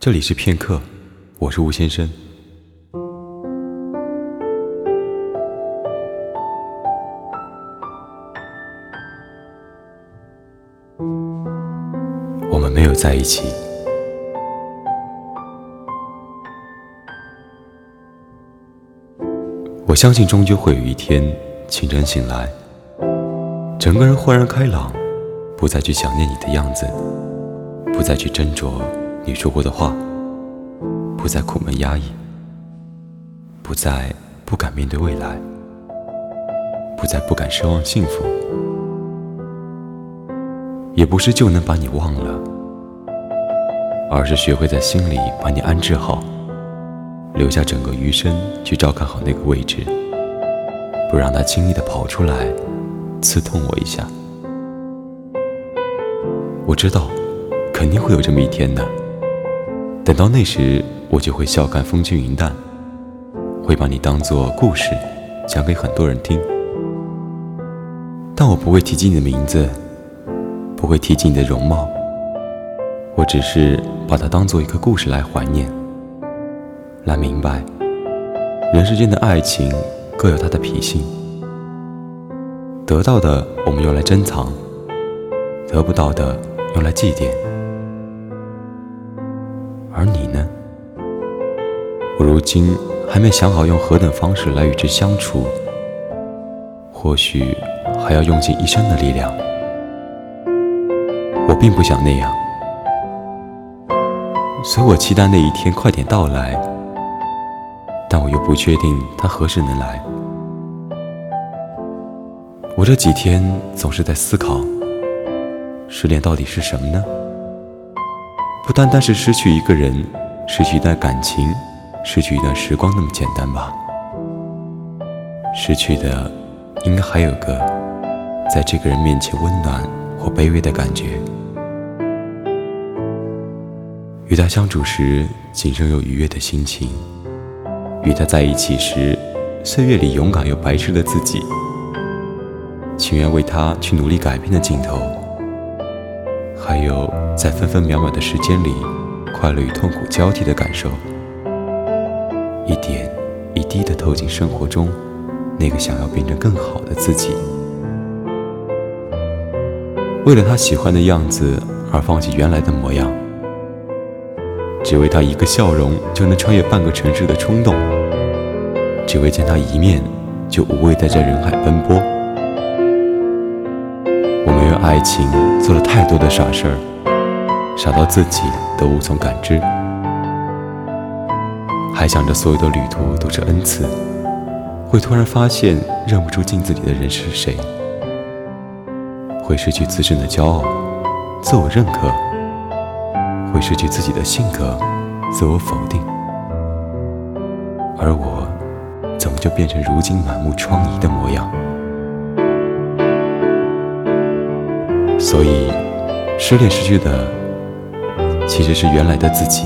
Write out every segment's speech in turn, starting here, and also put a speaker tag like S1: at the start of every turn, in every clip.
S1: 这里是片刻，我是吴先生。我们没有在一起，我相信终究会有一天清晨醒来，整个人豁然开朗，不再去想念你的样子，不再去斟酌你说过的话，不再苦闷压抑，不再不敢面对未来，不再不敢奢望幸福。也不是就能把你忘了，而是学会在心里把你安置好，留下整个余生去照看好那个位置，不让它轻易的跑出来，刺痛我一下。我知道，肯定会有这么一天的。等到那时，我就会笑看风轻云淡，会把你当做故事讲给很多人听，但我不会提及你的名字。不会提及你的容貌，我只是把它当做一个故事来怀念，来明白，人世间的爱情各有它的脾性，得到的我们用来珍藏，得不到的用来祭奠，而你呢？我如今还没想好用何等方式来与之相处，或许还要用尽一生的力量。我并不想那样，所以我期待那一天快点到来，但我又不确定它何时能来。我这几天总是在思考，失恋到底是什么呢？不单单是失去一个人，失去一段感情，失去一段时光那么简单吧？失去的，应该还有个在这个人面前温暖或卑微的感觉。与他相处时，仅剩有愉悦的心情；与他在一起时，岁月里勇敢又白痴的自己，情愿为他去努力改变的镜头，还有在分分秒秒的时间里，快乐与痛苦交替的感受，一点一滴的透进生活中，那个想要变成更好的自己，为了他喜欢的样子而放弃原来的模样。只为他一个笑容就能穿越半个城市的冲动，只为见他一面就无畏在这人海奔波。我们为爱情做了太多的傻事儿，傻到自己都无从感知，还想着所有的旅途都是恩赐，会突然发现认不出镜子里的人是谁，会失去自身的骄傲、自我认可。会失去自己的性格，自我否定，而我怎么就变成如今满目疮痍的模样？所以，失恋失去的其实是原来的自己。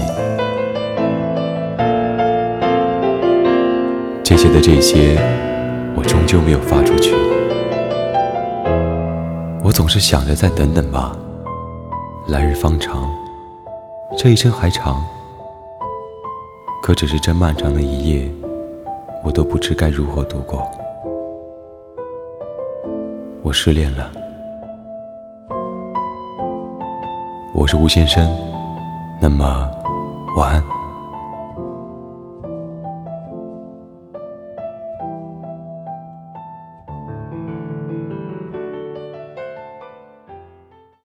S1: 这些的这些，我终究没有发出去。我总是想着再等等吧，来日方长。这一生还长，可只是这漫长的一夜，我都不知该如何度过。我失恋了，我是吴先生，那么晚安。